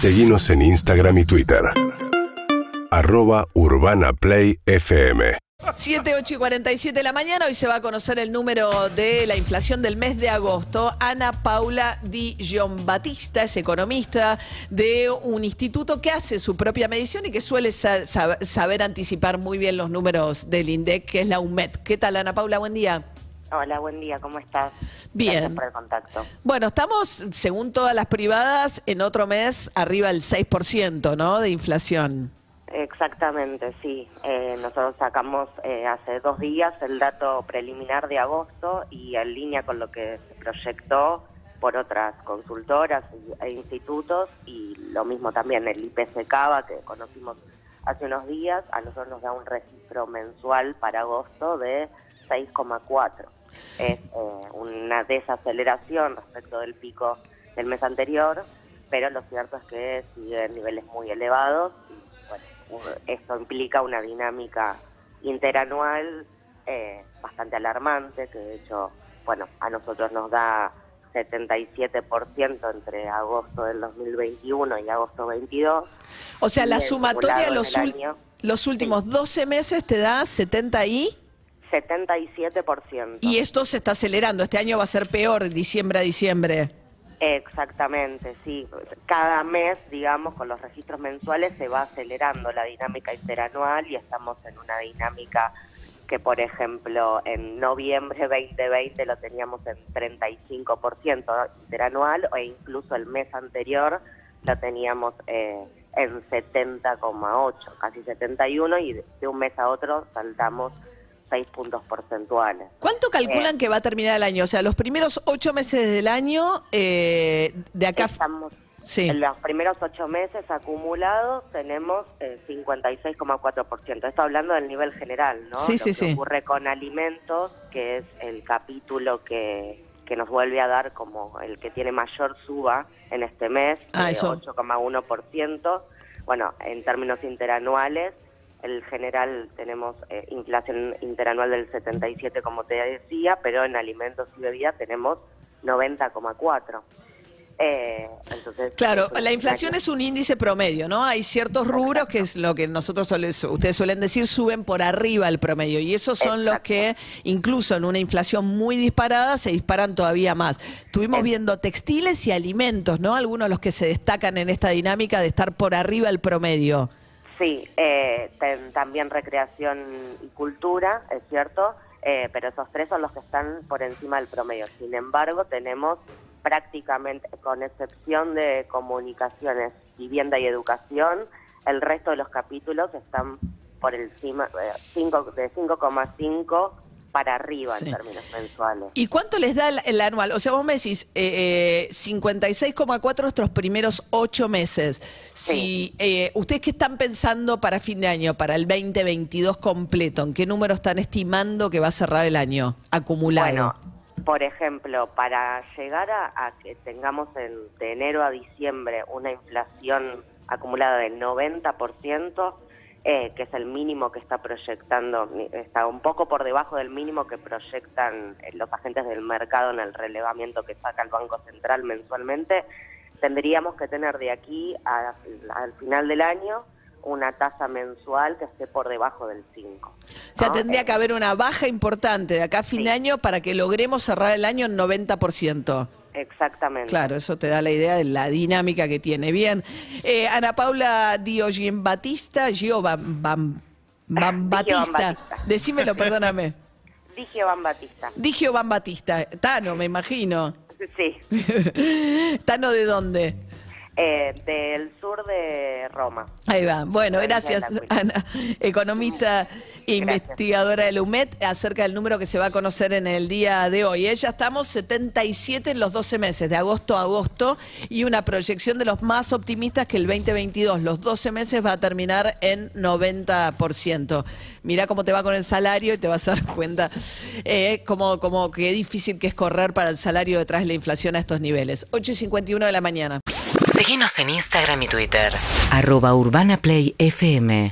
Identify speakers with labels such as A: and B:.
A: Seguimos en Instagram y Twitter. Arroba Urbana Play FM.
B: 7, 8 y 47 de la mañana, hoy se va a conocer el número de la inflación del mes de agosto. Ana Paula Di Batista es economista de un instituto que hace su propia medición y que suele sa- sab- saber anticipar muy bien los números del INDEC, que es la UMED. ¿Qué tal, Ana Paula? Buen día.
C: Hola, buen día, ¿cómo estás?
B: Bien.
C: Gracias por el contacto.
B: Bueno, estamos, según todas las privadas, en otro mes arriba del 6%, ¿no? De inflación.
C: Exactamente, sí. Eh, nosotros sacamos eh, hace dos días el dato preliminar de agosto y en línea con lo que se proyectó por otras consultoras e institutos y lo mismo también el IPC Cava que conocimos hace unos días, a nosotros nos da un registro mensual para agosto de 6,4. Es eh, una desaceleración respecto del pico del mes anterior, pero lo cierto es que sigue en niveles muy elevados y bueno, esto implica una dinámica interanual eh, bastante alarmante, que de hecho, bueno, a nosotros nos da 77% entre agosto del 2021 y agosto 22.
B: O sea, la sumatoria los, los últimos 12 meses te da 70 y...
C: 77%.
B: Y esto se está acelerando. Este año va a ser peor, diciembre a diciembre.
C: Exactamente, sí. Cada mes, digamos, con los registros mensuales se va acelerando la dinámica interanual y estamos en una dinámica que, por ejemplo, en noviembre 2020 lo teníamos en 35% interanual e incluso el mes anterior lo teníamos eh, en 70,8, casi 71 y de un mes a otro saltamos 6 puntos porcentuales.
B: ¿Cuánto calculan
C: Eh.
B: que va a terminar el año? O sea, los primeros ocho meses del año, eh, de acá...
C: Estamos
B: Sí.
C: en los primeros ocho meses acumulados tenemos eh, 56,4%. Esto hablando del nivel general, ¿no?
B: Sí,
C: Lo
B: sí,
C: que
B: sí.
C: ocurre con alimentos, que es el capítulo que, que nos vuelve a dar como el que tiene mayor suba en este mes,
B: Ah,
C: de
B: eso.
C: 8,1%. Bueno, en términos interanuales, el general tenemos eh, inflación interanual del 77, como te decía, pero en alimentos y bebidas tenemos 90,4. Eh, entonces,
B: Claro, la inflación es un índice promedio, ¿no? Hay ciertos rubros que es lo que nosotros ustedes suelen decir suben por arriba el promedio y esos son los que incluso en una inflación muy disparada se disparan todavía más. Estuvimos
C: Es-
B: viendo textiles y alimentos, ¿no? Algunos de los que se destacan en esta dinámica de estar por arriba el promedio.
C: Sí, eh, ten- también recreación y cultura, es cierto, eh, pero esos tres son los que están por encima del promedio. Sin embargo, tenemos prácticamente, con excepción de comunicaciones, vivienda y educación, el resto de los capítulos están por encima eh, de 5,5 para arriba
B: Sí.
C: en términos mensuales.
B: ¿Y cuánto les da el, el anual? O sea, vos me decís eh, eh, 56,4 nuestros primeros ocho meses. Si eh, ¿Ustedes qué están pensando para fin de año, para el 2022 completo? ¿En qué número están estimando que va a cerrar el año acumulado?
C: Bueno, por ejemplo, para llegar a, a que tengamos en, de enero a diciembre una inflación acumulada del 90%, eh, que es el mínimo que está proyectando, está un poco por debajo del mínimo que proyectan eh, los agentes del mercado en el relevamiento que saca el Banco Central mensualmente, tendríamos que tener de aquí a- al final del año una tasa mensual que esté por debajo del 5.
B: o sea,
C: ¿no?
B: tendría
C: Eh,
B: que haber una baja importante de acá a fin
C: Sí.
B: de año para que logremos cerrar el año en 90%.
C: Exactamente.
B: Claro, eso te da la idea de la dinámica que tiene. Bien, Eh, Ana Paula Dio Batista, Gio Bam, Bam- Bam Batista.
C: Batista.
B: Decímelo, perdóname.
C: Dije Van Batista.
B: Digio Batista. Tano, me imagino.
C: Sí,
B: ¿Tano de dónde?
C: Eh, del sur de Roma.
B: Ahí va. Bueno,
C: de
B: gracias,
C: La.
B: Ana, economista e investigadora del UMED, acerca del número que se va a conocer en el día de hoy. ¿eh? Ya estamos 77 en los 12 meses, de agosto a agosto, y una proyección de los más optimistas que el 2022, los 12 meses, va a terminar en 90%. Mirá cómo te va con el salario y te vas a dar cuenta eh, como, como qué difícil que es correr para el salario detrás de la inflación a estos niveles. 8 y 51 de la mañana.
D: Síguenos en Instagram y Twitter.
E: arroba Urbana Play FM